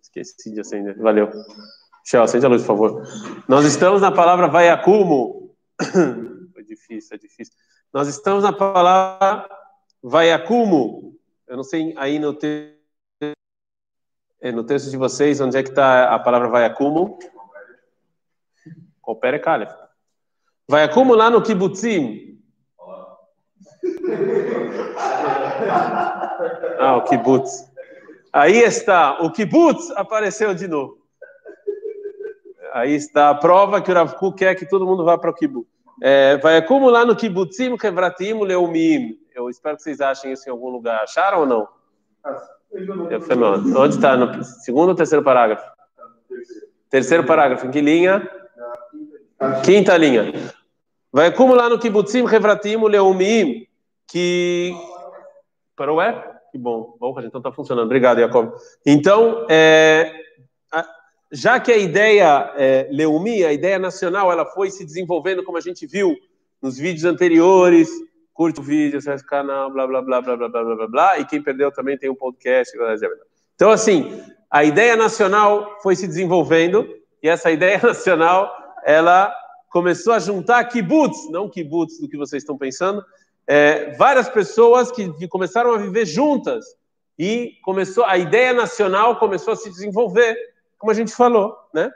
Esqueci de acender. Valeu. Michel, acende a luz, por favor. Nós estamos na palavra vai acumo. Foi difícil, é difícil. Nós estamos na palavra vai acumo. Eu não sei aí no texto, no texto de vocês onde é que está a palavra vai acumo. Coopera e calha. Vai acumular no kibbutzim. Ah, o kibbutz. Aí está, o kibbutz apareceu de novo. Aí está a prova que o Rav Kuk quer que todo mundo vá para o kibbutz. É, vai acumular no kibbutzim, kevratim, leumim. Eu espero que vocês achem isso em algum lugar. Acharam ou não? Eu falei, onde está? No segundo ou terceiro parágrafo? Terceiro parágrafo. Em que linha? Quinta linha. Vai acumular no kibbutzim, kevratim, leumim, que... Parou, é? Que bom. Bom, então está funcionando. Obrigado, Jacob. Então, é, já que a ideia é, Leumi, a ideia nacional, ela foi se desenvolvendo, como a gente viu nos vídeos anteriores, curte o vídeo, acesse o canal, blá, blá, blá, blá, blá, blá, blá, blá, e quem perdeu também tem um podcast. Então, assim, a ideia nacional foi se desenvolvendo, e essa ideia nacional, ela começou a juntar kibbutz, não kibbutz do que vocês estão pensando, é, várias pessoas que, que começaram a viver juntas, e começou a ideia nacional começou a se desenvolver como a gente falou, né?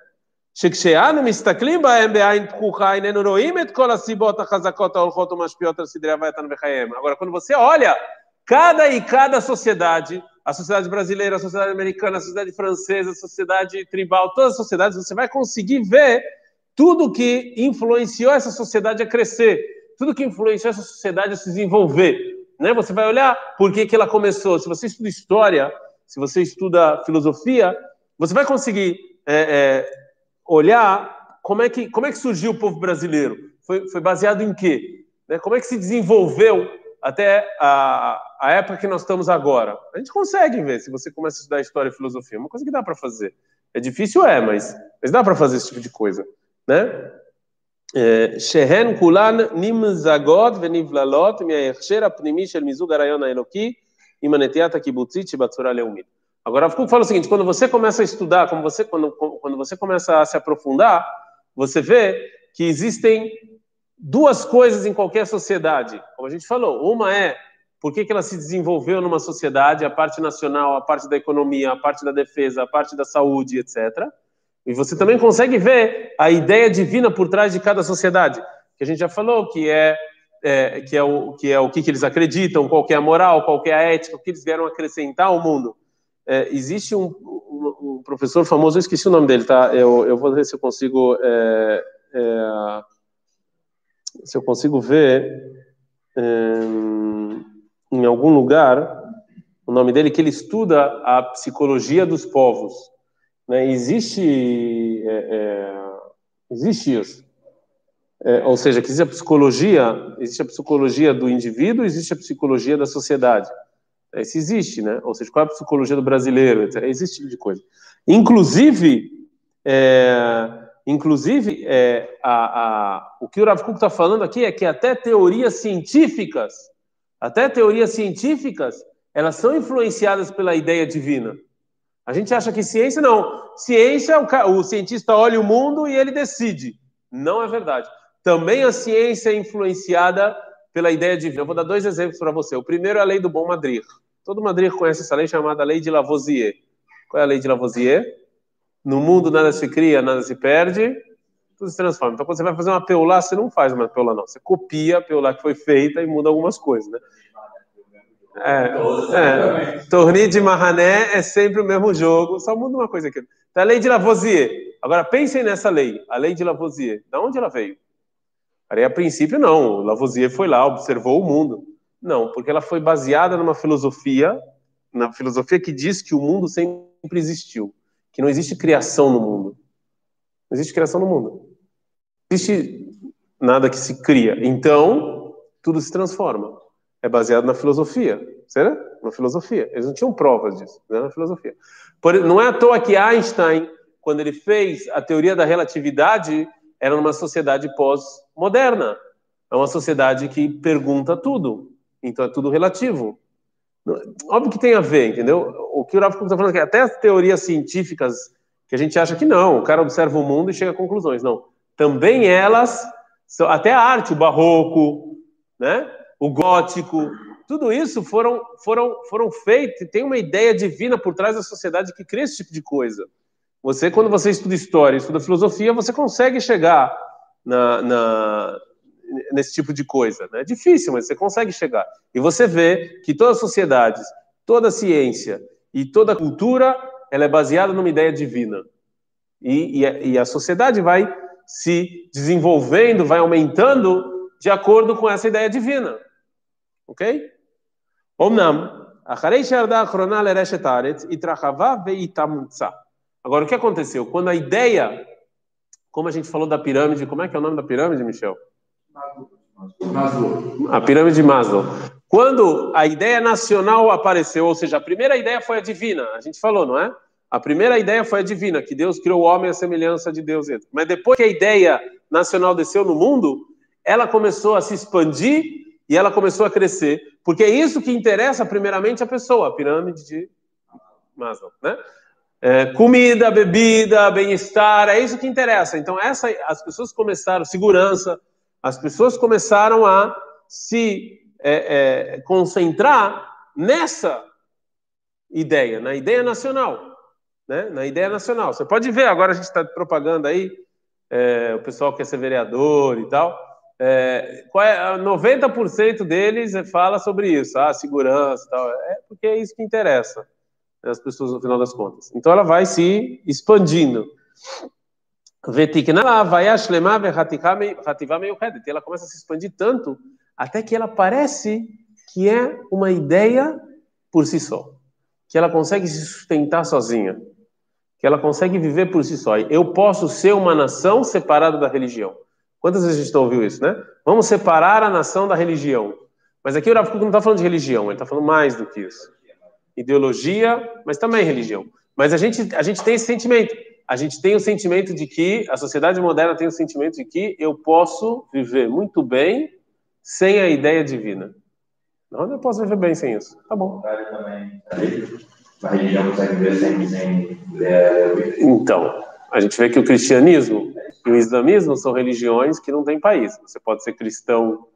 שכשאנו מסתכלים בהם בעין פקוחה, איננו רואים את כל הסיבות החזקות ההולכות ומשפיעות על סדרי הווייתן וחייהם. Agora, quando você olha cada e cada sociedade, a sociedade brasileira, a sociedade americana, a sociedade francesa, a sociedade tribal, todas as sociedades, você vai conseguir ver tudo que influenciou essa sociedade a crescer, tudo que influenciou essa sociedade a se desenvolver. Né? Você vai olhar por que, que ela começou. Se você estuda história, se você estuda filosofia, você vai conseguir é, é, olhar como é, que, como é que surgiu o povo brasileiro. Foi, foi baseado em quê? Né? Como é que se desenvolveu até a, a época que nós estamos agora? A gente consegue ver se você começa a estudar história e filosofia. É uma coisa que dá para fazer. É difícil, é, mas, mas dá para fazer esse tipo de coisa. Né? שהן כולן נמזגות ונבללות מההכשר הפנימי של מיזוג הרעיון האלוקי עם הנטיית הקיבוצית שבצורה לאומית. Agora, Foucault fala o seguinte: quando você começa a estudar, como você, quando, quando você começa a se aprofundar, você vê que existem duas coisas em qualquer sociedade. Como a gente falou, uma é por que, que ela se desenvolveu numa sociedade, a parte nacional, a parte da economia, a parte da defesa, a parte da saúde, etc. E você também consegue ver a ideia divina por trás de cada sociedade, que a gente já falou, que é, é que é o que é o que, que eles acreditam, qual é a moral, qual é a ética, o que eles vieram acrescentar ao mundo. É, existe um, um, um, professor famoso, eu esqueci o nome dele, tá? Eu, eu vou ver se eu consigo é, é, se eu consigo ver é, em algum lugar o nome dele que ele estuda a psicologia dos povos. Né? Existe é, é, existe isso. ou seja, existe a psicologia, existe a psicologia do indivíduo, existe a psicologia da sociedade. Isso existe, né? Ou seja, qual é a psicologia do brasileiro? Existe esse tipo de coisa. Inclusive, é, inclusive é, a, a, o que o Rav Kuk está falando aqui é que até teorias científicas, até teorias científicas, elas são influenciadas pela ideia divina. A gente acha que ciência não. Ciência, o, o cientista olha o mundo e ele decide. Não é verdade. Também a ciência é influenciada pela ideia divina. Eu vou dar dois exemplos para você. O primeiro é a lei do bom Madrid. Todo Madrid conhece essa lei chamada Lei de Lavoisier. Qual é a Lei de Lavoisier? No mundo nada se cria, nada se perde, tudo se transforma. Então, quando você vai fazer uma peulá, você não faz uma peulá, não. Você copia a peulá que foi feita e muda algumas coisas, né? É, é. Torneio de Marrané é sempre o mesmo jogo, só muda uma coisa aqui. Então, a lei de Lavoisier. Agora, pensem nessa lei, a lei de Lavoisier. De onde ela veio? Aí, a princípio, não. Lavoisier foi lá, observou o mundo. Não, porque ela foi baseada numa filosofia, na filosofia que diz que o mundo sempre existiu, que não existe criação no mundo. Não existe criação no mundo. Não existe nada que se cria. Então, tudo se transforma. É baseado na filosofia, certo? Na filosofia. Eles não tinham provas disso, né? na filosofia. não é à toa que Einstein, quando ele fez a teoria da relatividade, era numa sociedade pós-moderna. É uma sociedade que pergunta tudo. Então é tudo relativo. Óbvio que tem a ver, entendeu? O que o Rafa está falando aqui, até as teorias científicas que a gente acha que não, o cara observa o mundo e chega a conclusões. Não. Também elas, até a arte, o barroco, né? O gótico, tudo isso foram, foram, foram feitos, tem uma ideia divina por trás da sociedade que cria esse tipo de coisa. Você, quando você estuda história, estuda filosofia, você consegue chegar na, na, nesse tipo de coisa. Né? É difícil, mas você consegue chegar. E você vê que todas as sociedades, toda a ciência e toda a cultura, ela é baseada numa ideia divina. E, e, e a sociedade vai se desenvolvendo, vai aumentando de acordo com essa ideia divina. Ok? Omnam. Agora, o que aconteceu? Quando a ideia, como a gente falou da pirâmide, como é que é o nome da pirâmide, Michel? Maslow. A pirâmide de Maslow. Quando a ideia nacional apareceu, ou seja, a primeira ideia foi a divina, a gente falou, não é? A primeira ideia foi a divina, que Deus criou o homem à semelhança de Deus. Mas depois que a ideia nacional desceu no mundo, ela começou a se expandir e ela começou a crescer, porque é isso que interessa primeiramente a pessoa, a pirâmide de Maslow, né? É, comida, bebida, bem-estar, é isso que interessa. Então essa, as pessoas começaram segurança, as pessoas começaram a se é, é, concentrar nessa ideia, na ideia nacional. Né? Na ideia nacional. Você pode ver, agora a gente está propagando aí, é, o pessoal quer ser vereador e tal. É, é, 90% deles fala sobre isso, ah, segurança tal. É porque é isso que interessa as pessoas no final das contas. Então ela vai se expandindo. Ela começa a se expandir tanto até que ela parece que é uma ideia por si só, que ela consegue se sustentar sozinha, que ela consegue viver por si só. Eu posso ser uma nação separada da religião. Quantas vezes a gente ouviu isso, né? Vamos separar a nação da religião. Mas aqui o Rav não está falando de religião, ele está falando mais do que isso. Ideologia, mas também religião. Mas a gente, a gente tem esse sentimento a gente tem o sentimento de que, a sociedade moderna tem o sentimento de que eu posso viver muito bem sem a ideia divina. Não, eu posso viver bem sem isso. Tá bom. Então, a gente vê que o cristianismo e o islamismo são religiões que não têm país. Você pode ser cristão,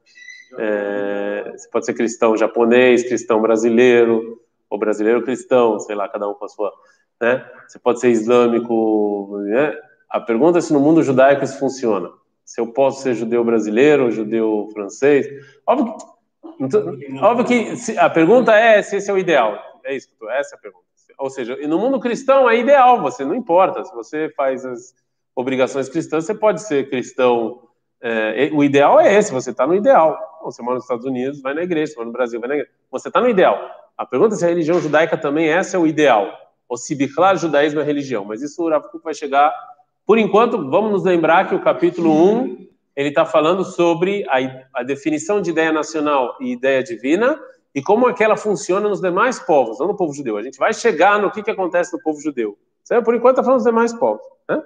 é, você pode ser cristão japonês, cristão brasileiro, ou brasileiro cristão, sei lá, cada um com a sua né? Você pode ser islâmico, né? A pergunta é se no mundo judaico isso funciona. Se eu posso ser judeu brasileiro, judeu francês. Óbvio que, óbvio que a pergunta é se esse é o ideal. É isso, essa é a pergunta. Ou seja, no mundo cristão é ideal, você não importa. Se você faz as obrigações cristãs, você pode ser cristão. É, o ideal é esse, você está no ideal. Você mora nos Estados Unidos, vai na igreja, você mora no Brasil, vai na igreja. Você está no ideal. A pergunta é se a religião judaica também essa é o ideal ou se biclar judaísmo é religião. Mas isso o Rav vai chegar. Por enquanto, vamos nos lembrar que o capítulo 1 ele está falando sobre a, a, definição de ideia nacional e ideia divina e como aquela funciona nos demais povos, não no povo judeu. A gente vai chegar no que, que acontece no povo judeu. Por enquanto, está falando dos demais povos. Né?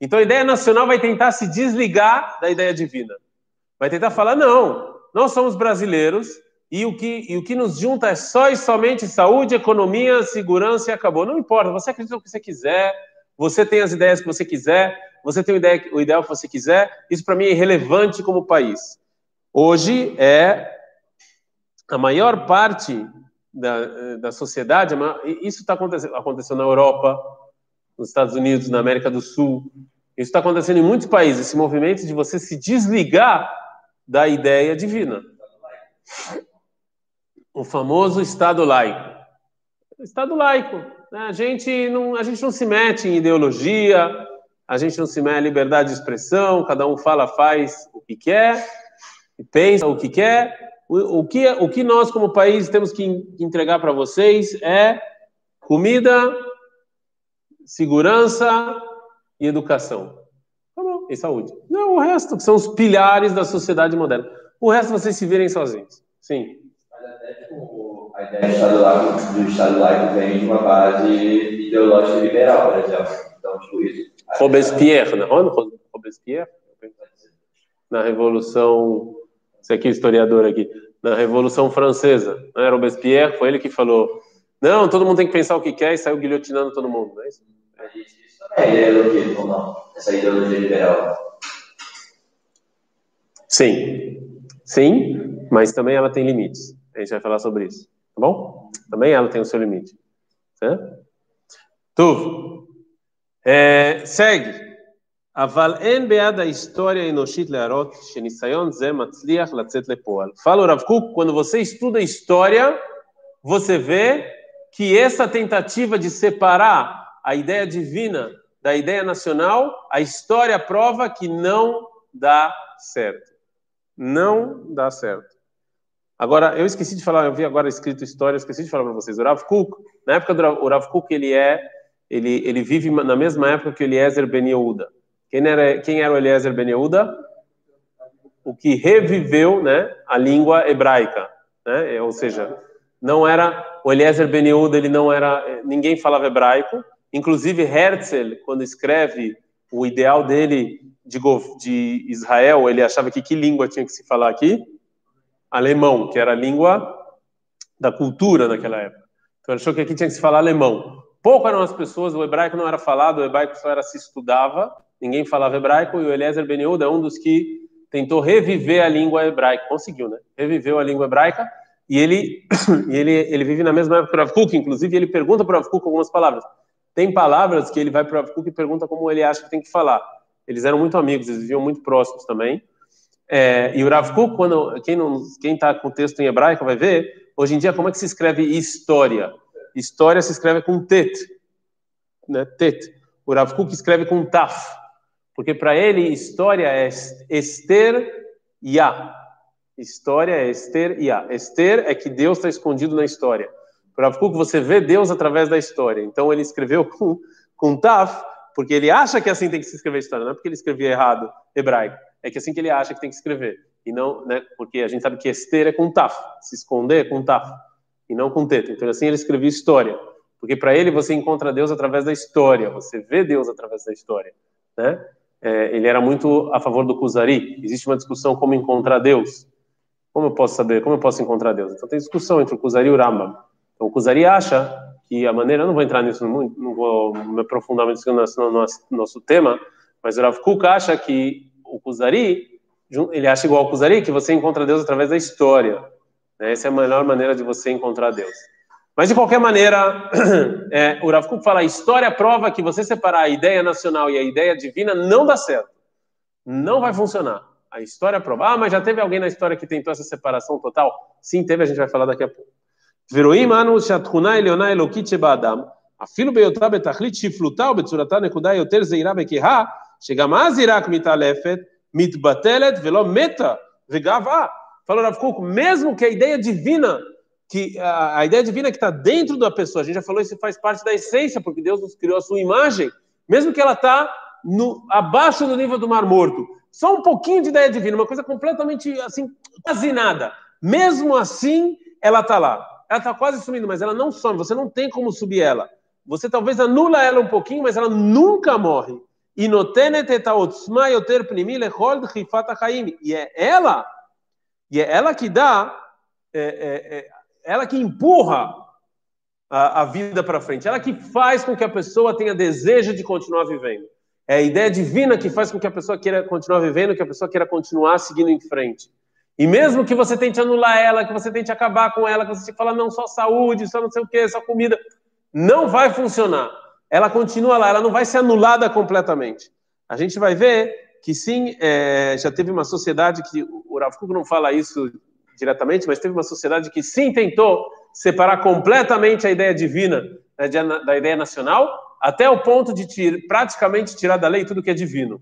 Então a ideia nacional vai tentar se desligar da ideia divina. Vai tentar falar, não, nós somos brasileiros e o que, e o que nos junta é só e somente saúde, economia, segurança e acabou. Não importa, você acredita no que você quiser, você tem as ideias que você quiser, você tem o, o ideal que você quiser, isso para mim é irrelevante como país. Hoje é a maior parte da, da sociedade, isso está acontecendo, aconteceu na Europa, nos Estados Unidos, na América do Sul, isso está acontecendo em muitos países, esse movimento de você se desligar da ideia divina. O famoso Estado laico. Estado laico. Né? A, gente não, a gente não se mete em ideologia, a gente não se mete em liberdade de expressão, cada um fala, faz o que quer, pensa o que quer. O, o, que, o que nós, como país, temos que entregar para vocês é comida, segurança e educação e saúde. Não, o resto, que são os pilares da sociedade moderna. O resto vocês se virem sozinhos. Sim. Mas até tipo, a ideia do Estado laico, do Estado laico vem de uma base ideológica liberal, por exemplo. Então, tipo, isso. Robespierre, não? Robespierre? na Revolução, esse aqui é o historiador aqui, na Revolução Francesa, né? Robespierre, foi ele que falou, não, todo mundo tem que pensar o que quer e saiu guilhotinando todo mundo, não é isso? É ideologia, não? Essa ideologia liberal. Sim, sim, mas também ela tem limites. A gente vai falar sobre isso, tá bom? Também ela tem o seu limite. Certo? Tu, é, segue. אבל אין ביד ההיסטוריה האנושית להראות שניסיון זה מצליח לצאת לפועל. Fala o Rav Kuk, quando você estuda história, você vê que essa tentativa de separar a ideia divina da ideia nacional, a história prova que não dá certo. Não dá certo. Agora, eu esqueci de falar, eu vi agora escrito história, esqueci de falar para vocês. O Rav Kuk, na época do Rav, o Rav Kuk, ele é, ele, ele vive na mesma época que o Eliezer Ben Yehuda. Quem era, quem era o Eliezer Ben Yehuda? O que reviveu né, a língua hebraica. Né? É, ou seja, não era. O Eliezer Ben Yehuda, ele não era. Ninguém falava hebraico. Inclusive, Herzl, quando escreve o ideal dele de, de Israel, ele achava que que língua tinha que se falar aqui? Alemão, que era a língua da cultura naquela época. Então, ele achou que aqui tinha que se falar alemão. Pouco eram as pessoas, o hebraico não era falado, o hebraico só era se estudava ninguém falava hebraico, e o Eliezer Ben Yehuda é um dos que tentou reviver a língua hebraica, conseguiu, né? Reviveu a língua hebraica, e ele, e ele, ele vive na mesma época que o Kuk, inclusive ele pergunta para o Rav Kuk algumas palavras. Tem palavras que ele vai para o Rav Kuk e pergunta como ele acha que tem que falar. Eles eram muito amigos, eles viviam muito próximos também. É, e o Rav Kuk, quando, quem está com o texto em hebraico vai ver, hoje em dia, como é que se escreve história? História se escreve com tet, né? tet. O Rav Kuk escreve com taf. Porque para ele, história é Esther e A. História é Esther e A. Esther é que Deus está escondido na história. Para Kuk, você vê Deus através da história. Então ele escreveu com, com Taf, porque ele acha que assim tem que se escrever a história. Não é porque ele escrevia errado hebraico. É que assim que ele acha que tem que escrever. E não, né, porque a gente sabe que Esther é com Taf. Se esconder é com Taf. E não com Teta. Então assim ele escrevia história. Porque para ele você encontra Deus através da história. Você vê Deus através da história. Né? É, ele era muito a favor do Kuzari. Existe uma discussão como encontrar Deus. Como eu posso saber? Como eu posso encontrar Deus? Então tem discussão entre o Kuzari e o Rambam. Então o Kuzari acha que a maneira, eu não vou entrar nisso muito, não vou me aprofundar muito no nosso, nosso tema, mas o Rav Kuk acha que o Kuzari, ele acha igual ao Kuzari, que você encontra Deus através da história. Né? Essa é a melhor maneira de você encontrar Deus. Mas, de qualquer maneira, é, o Rav Kuk fala, a história prova que você separar a ideia nacional e a ideia divina não dá certo. Não vai funcionar. A história prova. Ah, mas já teve alguém na história que tentou essa separação total? Sim, teve, a gente vai falar daqui a pouco. ורואים אנו שהתכונה העליונה האלוקית שבאדם, אפילו בהיותה בתכלית שפלותה ובצורתה נקודה יותר זהירה וכהה, שגם אז היא רק מתעלפת, מתבטלת ולא מתה וגאווה. Falou Rav Kuk, mesmo que a ideia divina que a, a ideia divina que está dentro da pessoa, a gente já falou, isso faz parte da essência, porque Deus nos criou a sua imagem, mesmo que ela está abaixo do nível do Mar Morto. Só um pouquinho de ideia divina, uma coisa completamente assim, quase nada. Mesmo assim, ela está lá. Ela está quase sumindo, mas ela não some, você não tem como subir ela. Você talvez anula ela um pouquinho, mas ela nunca morre. E é ela, e é ela que dá é, é, é ela que empurra a, a vida para frente, ela que faz com que a pessoa tenha desejo de continuar vivendo. É a ideia divina que faz com que a pessoa queira continuar vivendo, que a pessoa queira continuar seguindo em frente. E mesmo que você tente anular ela, que você tente acabar com ela, que você falar, não, só saúde, só não sei o que, só comida, não vai funcionar. Ela continua lá, ela não vai ser anulada completamente. A gente vai ver que sim, é, já teve uma sociedade que o Rav Kuk não fala isso diretamente, mas teve uma sociedade que sim tentou separar completamente a ideia divina né, da ideia nacional, até o ponto de tir, praticamente tirar da lei tudo que é divino,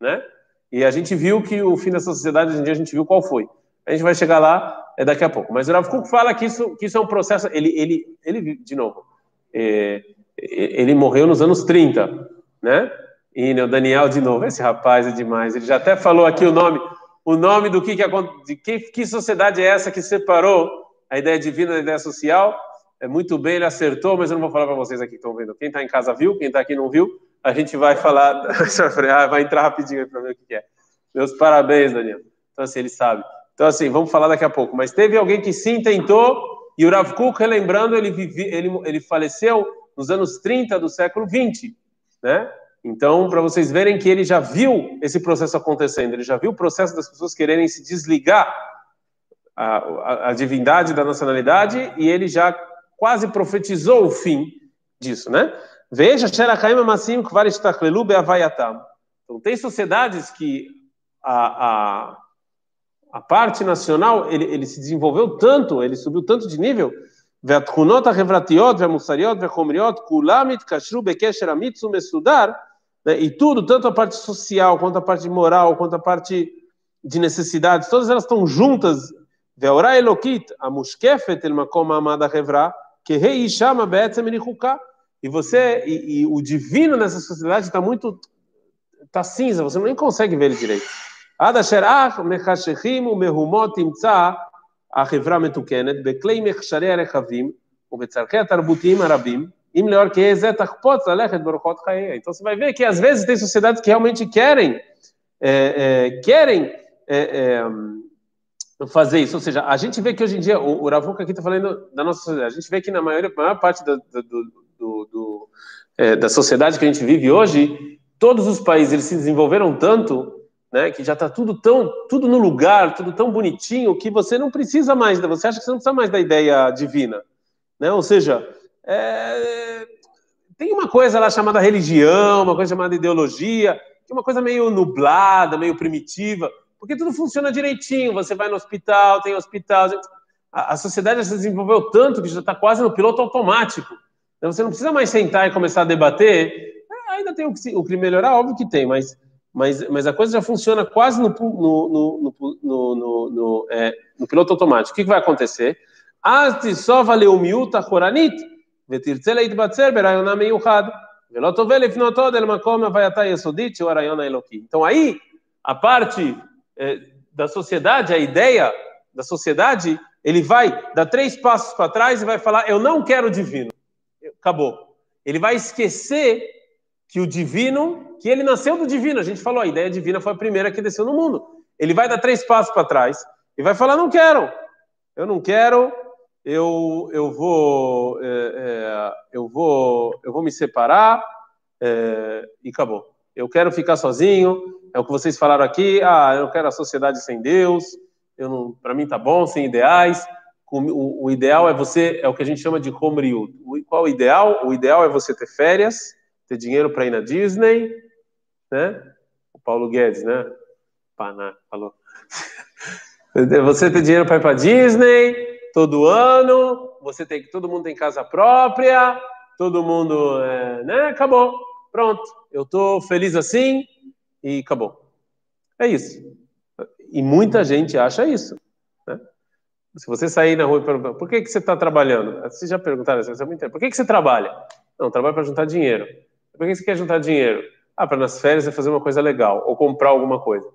né? E a gente viu que o fim dessa sociedade, hoje em dia, a gente viu qual foi. A gente vai chegar lá é, daqui a pouco. Mas o Rav Kuk fala que isso, que isso é um processo. Ele, ele, ele de novo, é, ele morreu nos anos 30, né? E o Daniel, de novo, esse rapaz é demais. Ele já até falou aqui o nome o nome do que, que, de que, que sociedade é essa que separou a ideia divina da ideia social. É muito bem, ele acertou, mas eu não vou falar para vocês aqui que estão vendo. Quem está em casa viu, quem está aqui não viu, a gente vai falar, ah, vai entrar rapidinho para ver o que, é. Meus parabéns, Daniel. Então, assim, ele sabe. Então, assim, vamos falar daqui a pouco. Mas teve alguém que sim tentou, e o Rav Kuk, relembrando, ele, vive, ele, ele faleceu nos anos 30 do século 20, né? Então, para vocês verem que ele já viu esse processo acontecendo, ele já viu o processo das pessoas quererem se desligar a, a, a divindade da nacionalidade e ele já quase profetizou o fim disso, né? Veja, Sherakaim Massim Kvarishtaklelu Beavayatam. Então, tem sociedades que a, a, a parte nacional ele, ele se desenvolveu tanto, ele subiu tanto de nível, והתכונות החברתיות והמוסריות והחומריות כולם התקשרו בקשר אמיץ ומסודר né? E tudo, tanto a parte social, quanto a parte moral, quanto a parte de necessidades, todas elas estão juntas. Veorá Elokit, a Mushkefet el Makom Amada Hevra, que rei chama Be'etzem E você, e, e o divino nessa sociedade está muito, está cinza, você nem consegue ver ele direito. עד אשר אך מחשכים ומהומות תמצא החברה מתוקנת בכלי מכשרי הרכבים ובצורכי התרבותיים הרבים, melhor que Então você vai ver que às vezes tem sociedades que realmente querem é, é, querem é, fazer isso. Ou seja, a gente vê que hoje em dia, o, o Ravuca aqui está falando da nossa sociedade, a gente vê que na maior, maior parte do, do, do, da sociedade que a gente vive hoje, todos os países eles se desenvolveram tanto né, que já está tudo tão tudo no lugar, tudo tão bonitinho que você não precisa mais, você acha que você não precisa mais da ideia divina, né? Ou seja, é, tem uma coisa lá chamada religião, uma coisa chamada ideologia, que é uma coisa meio nublada, meio primitiva, porque tudo funciona direitinho. Você vai no hospital, tem hospital. A, a sociedade se desenvolveu tanto que já está quase no piloto automático. Então você não precisa mais sentar e começar a debater. É, ainda tem o que, o que melhorar, óbvio que tem, mas, mas, mas a coisa já funciona quase no, no, no, no, é, piloto automático. O que, que vai acontecer? As só valeu miúta coranit ותרצה להתבצר ברעיונה מיוחד, ולא תובל לפנות עוד אל מקום הווייתה היסודית שהוא הרעיון האלוקי. Então aí, a parte eh, da sociedade, a ideia da sociedade, ele vai dar três passos para trás e vai falar, eu não quero o divino. Acabou. Ele vai esquecer que o divino, que ele nasceu do divino. A gente falou, a ideia divina foi a primeira que desceu no mundo. Ele vai dar três passos para trás e vai falar, não quero. Eu não quero, eu, eu, vou, é, me separar é, e acabou. Eu quero ficar sozinho, é o que vocês falaram aqui, ah, eu quero a sociedade sem Deus, eu não, para mim tá bom, sem ideais. O, o, ideal é você, é o que a gente chama de Homriut. Qual o ideal? O ideal é você ter férias, ter dinheiro para ir na Disney, né? O Paulo Guedes, né? Paná, falou. Você ter dinheiro para ir para Disney, todo ano, você tem que todo mundo tem casa própria, todo mundo, é, né? Acabou, pronto. Eu tô feliz assim e acabou. É isso. E muita gente acha isso. Né? Se você sair na rua e perguntar, por que, que você está trabalhando? Vocês já perguntaram isso, é muito Por que, que você trabalha? Não, trabalho para juntar dinheiro. Por que você quer juntar dinheiro? Ah, para nas férias é fazer uma coisa legal, ou comprar alguma coisa.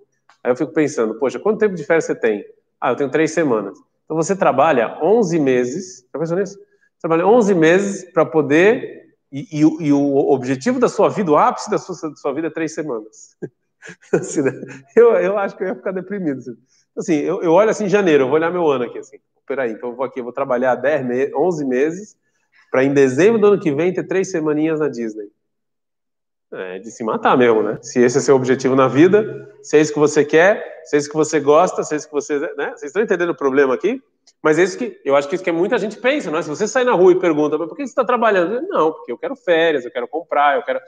Aí eu fico pensando, poxa, quanto tempo de férias você tem? Ah, eu tenho três semanas. Então você trabalha 11 meses, já pensou nisso? Trabalha 11 meses para poder, e, e, e, o objetivo da sua vida, o ápice da sua, da sua vida é três semanas. assim, né? eu, eu acho que eu ia ficar deprimido. Assim, assim eu, eu, olho assim em janeiro, eu vou olhar meu ano aqui, assim, peraí, então eu vou aqui, eu vou trabalhar 10 me 11 meses, para em dezembro do ano que vem ter três semaninhas na Disney. É de se matar mesmo, né? Se esse é seu objetivo na vida, se é isso que você quer, se é isso que você gosta, se é isso que você. Né? Vocês estão entendendo o problema aqui? Mas é isso que eu acho que isso que muita gente pensa, não é? Se você sai na rua e pergunta, por que você está trabalhando? Não, porque eu quero férias, eu quero comprar, eu quero.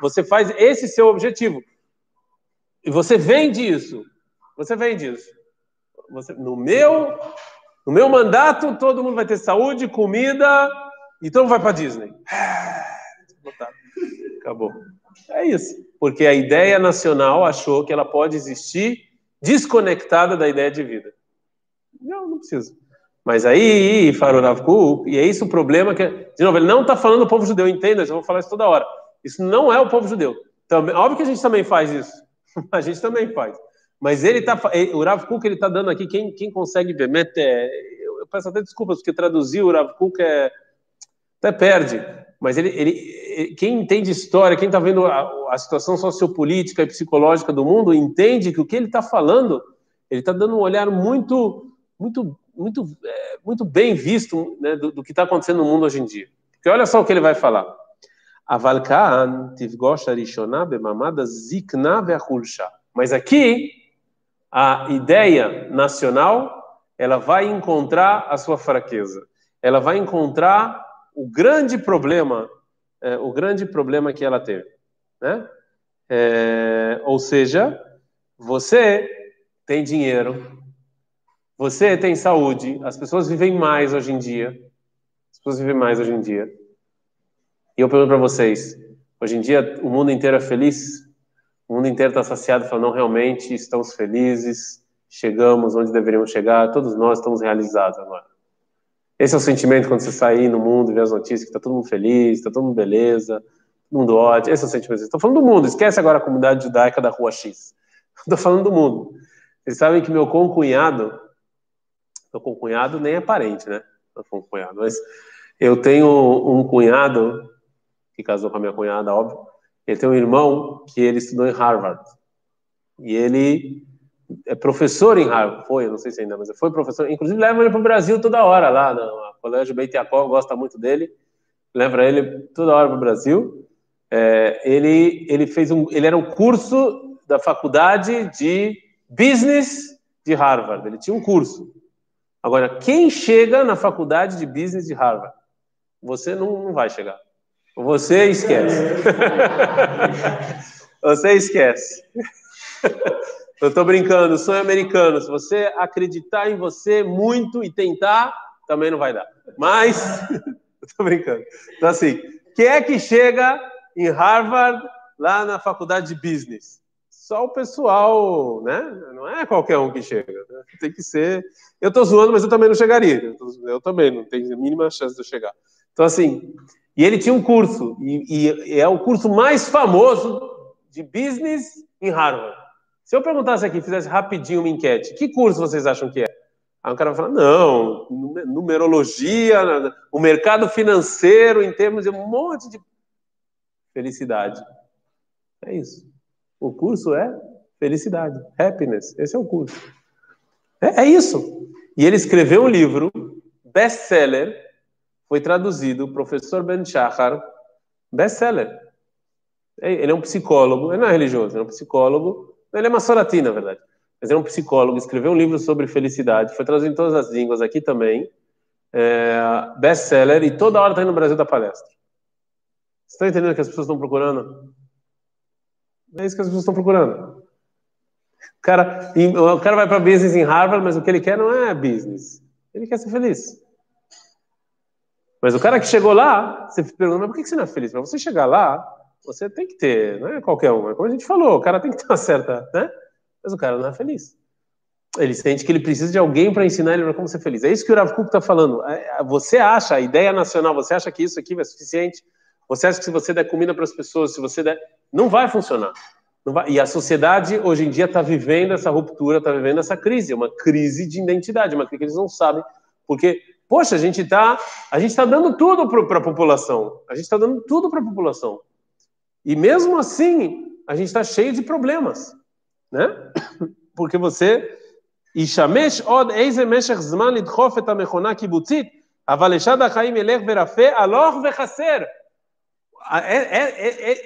Você faz esse seu objetivo. E você vende isso. Você vende isso. Você, no meu, no meu mandato, todo mundo vai ter saúde, comida, e todo mundo vai para Disney. Acabou. É isso. Porque a ideia nacional achou que ela pode existir desconectada da ideia de vida. Não, não precisa. Mas aí, Faroravku, e é isso o problema que. De novo, ele não está falando do povo judeu, entenda, eu vou falar isso toda hora. Isso não é o povo judeu. Também, óbvio que a gente também faz isso. A gente também faz. Mas ele está. O Rav Kuk, ele está dando aqui, quem, quem consegue ver, mete, eu peço até desculpas, porque traduzir o Rav Kuk é, até perde. mas ele, ele, quem entende história, quem está vendo a, a, situação sociopolítica e psicológica do mundo, entende que o que ele está falando, ele está dando um olhar muito, muito, muito, é, muito bem visto né, do, do, que está acontecendo no mundo hoje em dia. Porque olha só o que ele vai falar. Mas aqui, a ideia nacional, ela vai encontrar a sua fraqueza. Ela vai encontrar o grande problema, é, o grande problema que ela teve, né? É, ou seja, você tem dinheiro, você tem saúde, as pessoas vivem mais hoje em dia, as pessoas vivem mais hoje em dia. E eu pergunto para vocês, hoje em dia o mundo inteiro é feliz? O mundo inteiro está saciado, falando, não, realmente estamos felizes, chegamos onde deveríamos chegar, todos nós estamos realizados agora. Esse é o sentimento quando você sair no mundo e vê as notícias que está todo mundo feliz, está todo mundo beleza, todo mundo ótimo. Esse é o sentimento. Estou falando do mundo, esquece agora a comunidade judaica da Rua X. Estou falando do mundo. Vocês sabem que meu concunhado, meu concunhado nem é parente, né? Meu concunhado, mas eu tenho um cunhado que casou com a minha cunhada, óbvio. Ele tem um irmão que ele estudou em Harvard. E ele é professor em Harvard, foi, não sei se ainda, mas foi professor, inclusive leva ele para o Brasil toda hora lá, no Colégio Beit Yaakov, gosta muito dele, leva ele toda hora para o Brasil. É, ele, ele fez um, ele era um curso da faculdade de Business de Harvard, ele tinha um curso. Agora, quem chega na faculdade de Business de Harvard? Você não, não vai chegar. Você esquece. Você esquece. Eu estou brincando, sonho americano. Se você acreditar em você muito e tentar, também não vai dar. Mas, estou brincando. Então, assim, quem é que chega em Harvard, lá na faculdade de business? Só o pessoal, né? Não é qualquer um que chega. Né? Tem que ser. Eu estou zoando, mas eu também não chegaria. Eu também não tenho a mínima chance de eu chegar. Então, assim, e ele tinha um curso, e, e é o curso mais famoso de business em Harvard. Se eu perguntasse aqui, fizesse rapidinho uma enquete, que curso vocês acham que é? Aí o cara vai falar, não, numerologia, o mercado financeiro em termos de um monte de felicidade. É isso. O curso é felicidade, happiness. Esse é o curso. É, é isso. E ele escreveu um livro, best-seller, foi traduzido, professor Ben Shahar, best-seller. Ele é um psicólogo, ele não é religioso, ele é um psicólogo ele é Massorati, na verdade. Mas é um psicólogo, escreveu um livro sobre felicidade, foi traduzido em todas as línguas aqui também. É, best-seller, e toda hora está indo no Brasil da palestra. Vocês estão entendendo que as pessoas estão procurando? É isso que as pessoas estão procurando. O cara, o cara vai para business em Harvard, mas o que ele quer não é business. Ele quer ser feliz. Mas o cara que chegou lá, você pergunta, mas por que você não é feliz? Para você chegar lá, você tem que ter, não é qualquer um. É como a gente falou, o cara tem que ter uma certa, né? Mas o cara não é feliz. Ele sente que ele precisa de alguém para ensinar ele como ser feliz. É isso que o Rav Kuk está falando. É, você acha, a ideia nacional, você acha que isso aqui é suficiente? Você acha que se você der comida para as pessoas, se você der. Não vai funcionar. Não vai... E a sociedade, hoje em dia, está vivendo essa ruptura, está vivendo essa crise. É uma crise de identidade, uma crise que eles não sabem. Porque, poxa, a gente está a gente tá dando tudo para a população. A gente está dando tudo para a população. E mesmo assim, a gente está cheio de problemas, né? Porque você ישמש עוד איזה משך זמן לדחוף את המכונה הקיבוצית, אבל לשד החיים ילך ורפה, הלוך וחסר.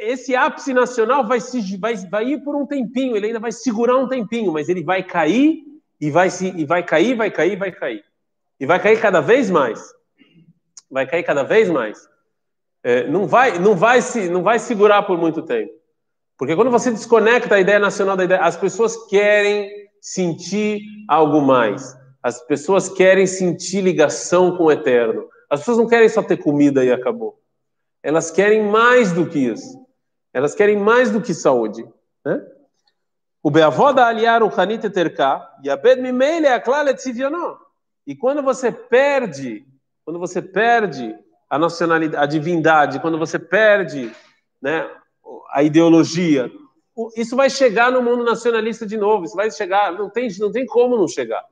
esse ápice nacional vai, se, vai, vai ir por um tempinho, ele ainda vai segurar um tempinho, mas ele vai cair e vai, se, e vai cair, vai cair, vai cair. E vai cair cada vez mais. Vai cair cada vez mais é, não, vai, não, vai se, não vai segurar por muito tempo. Porque quando você desconecta a ideia nacional da ideia, as pessoas querem sentir algo mais. As pessoas querem sentir ligação com o eterno. As pessoas não querem só ter comida e acabou. Elas querem mais do que isso. Elas querem mais do que saúde. Né? O Beavó da Aliar, o Hanit Terka, e a Bed Mimele, a Klala E quando você perde, quando você perde a nacionalidade, a divindade, quando você perde né, a ideologia, isso vai chegar no mundo nacionalista de novo, isso vai chegar, não tem, não tem como não chegar.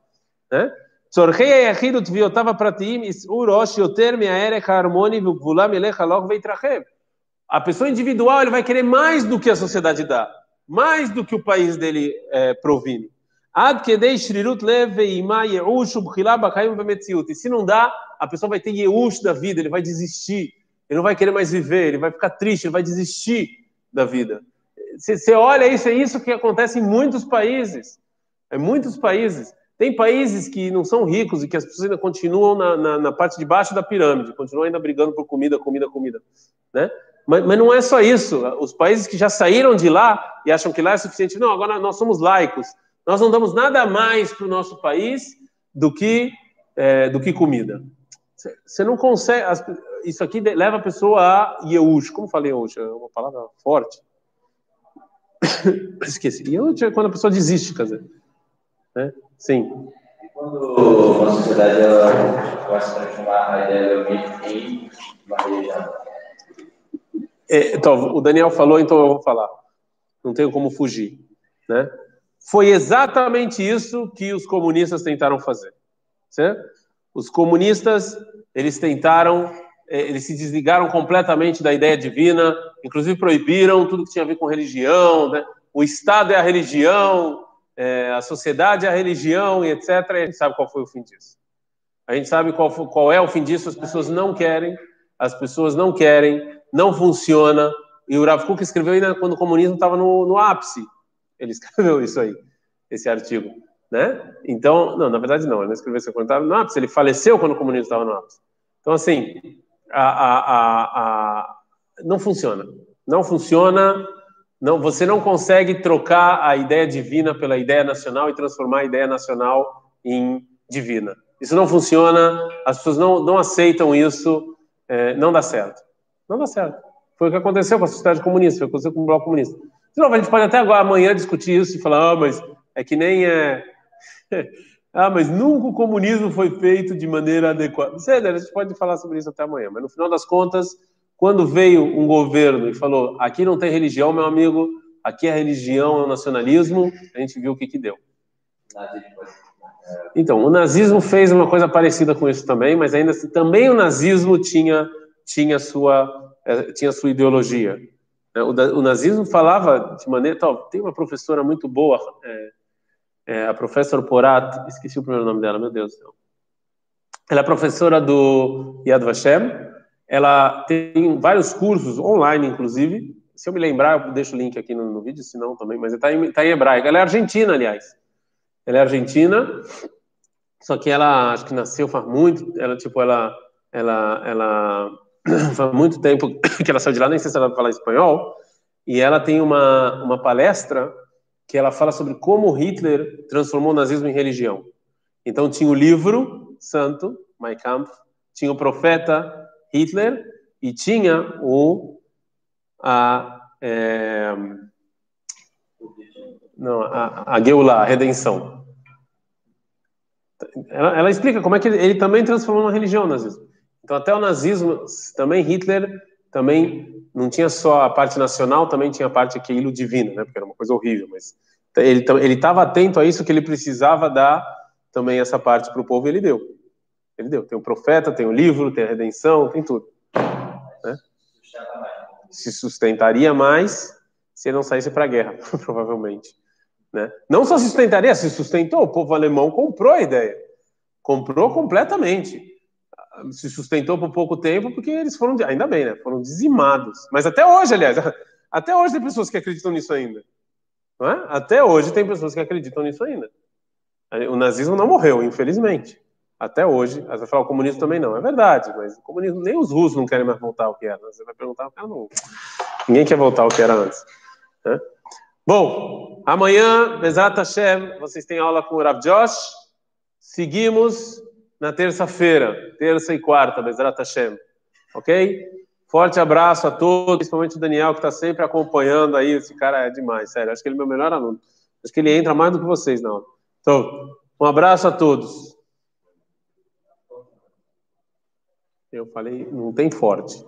Né? צורכי היחיד ותביעותיו הפרטיים יישאו ראש יותר מהערך ההרמוני וגבולם ילך הלוך ויתרחב. A pessoa individual ele vai querer mais do que a sociedade dá, mais do que o país dele é, provine. Ad kedei shrirut lev veima yeush ubchila b'chaim v'metziut. E se não dá, a pessoa vai ter yeush da vida, ele vai desistir, ele não vai querer mais viver, ele vai ficar triste, ele vai desistir da vida. Você olha isso, é isso que acontece em muitos países. Em muitos países. Tem países que não são ricos e que as pessoas ainda continuam na, na, na parte de baixo da pirâmide, continuam ainda brigando por comida, comida, comida. Né? Mas, mas, não é só isso. Os países que já saíram de lá e acham que lá é suficiente, não, agora nós somos laicos. Nós não damos nada mais para o nosso país do que, é, do que comida. Você não consegue. Isso aqui leva a pessoa a Yehush. Como falei hoje? É uma palavra forte. Esqueci. Yehush é quando a pessoa desiste, quer dizer. Né? Sim. Quando uma sociedade ela vai se transformar a ideia em uma religião? É, então, o Daniel falou, então eu vou falar. Não tenho como fugir, né? Foi exatamente isso que os comunistas tentaram fazer, certo? Os comunistas, eles tentaram, é, eles se desligaram completamente da ideia divina, inclusive proibiram tudo que tinha a ver com religião, né? O Estado é a religião, é, a sociedade a religião e etc. E a gente sabe qual foi o fim disso. A gente sabe qual, qual é o fim disso, as pessoas não querem, as pessoas não querem, não funciona. E o Rav Kuk escreveu ainda quando o comunismo estava no, no, ápice. Ele escreveu isso aí, esse artigo. Né? Então, não, na verdade não, ele não escreveu isso quando estava no ápice, ele faleceu quando o comunismo estava no ápice. Então, assim, a, a, a, não funciona. Não funciona, não, você não consegue trocar a ideia divina pela ideia nacional e transformar a ideia nacional em divina. Isso não funciona, as pessoas não, não aceitam isso, é, não dá certo. Não dá certo. Foi o que aconteceu com a sociedade comunista, foi o que aconteceu com o bloco comunista. De novo, a gente pode até agora, amanhã discutir isso e falar, ah, mas é que nem é. ah, mas nunca o comunismo foi feito de maneira adequada. Sei, a gente pode falar sobre isso até amanhã, mas no final das contas, quando veio um governo e falou, aqui não tem religião, meu amigo, aqui a religião é o nacionalismo, a gente viu o que que deu. Então, o nazismo fez uma coisa parecida com isso também, mas ainda assim, também o nazismo tinha tinha sua, é, tinha sua ideologia. É, o, nazismo falava de maneira. tem uma professora muito boa, é, é, a professora Porat, esqueci o primeiro nome dela, meu Deus do céu. Ela é professora do Yad Vashem, ela tem vários cursos online, inclusive. Se eu me lembrar, eu deixo o link aqui no, no vídeo, se não também, mas está em, tá em hebraico. Ela é argentina, aliás. Ela é argentina, só que ela acho que nasceu faz muito. Ela, tipo, ela, ela, ela faz muito tempo que ela saiu de lá, nem sei se ela vai falar espanhol, e ela tem uma, uma palestra que ela fala sobre como Hitler transformou o nazismo em religião. Então tinha o livro santo, Mein Kampf, tinha o profeta Hitler e tinha o a é, não a, a Geulah, a redenção. Ela, ela, explica como é que ele, ele também transformou uma religião o nazismo. Então, até o nazismo, também Hitler, também não tinha só a parte nacional, também tinha a parte aquilo divina, né? Porque era uma coisa horrível, mas ele ele estava atento a isso que ele precisava dar também essa parte para o povo, e ele deu. Ele deu. Tem o profeta, tem o livro, tem a redenção, tem tudo. Né? Se sustentaria mais se não saísse para a guerra, provavelmente. Né? Não só se sustentaria, se sustentou, o povo alemão comprou a ideia. Comprou completamente se sustentou por pouco tempo porque eles foram, ainda bem, né? Foram dizimados. Mas até hoje, aliás, até hoje tem pessoas que acreditam nisso ainda. É? Até hoje tem pessoas que acreditam nisso ainda. O nazismo não morreu, infelizmente. Até hoje, você vai falar o comunismo também não, é verdade, mas o comunismo nem os russos não querem mais voltar ao que era. Você vai perguntar, cara não. Ninguém quer voltar ao que era antes. Né? Bom, amanhã, Bezat Hashem, vocês têm aula com o Rav Josh. Seguimos na terça-feira, terça e quarta, Bezrat Hashem. Ok? Forte abraço a todos, principalmente o Daniel, que está sempre acompanhando aí. Esse cara é demais, sério. Acho que ele é meu melhor aluno. Acho que ele entra mais do que vocês, não. Então, um abraço a todos. Eu falei, não tem forte.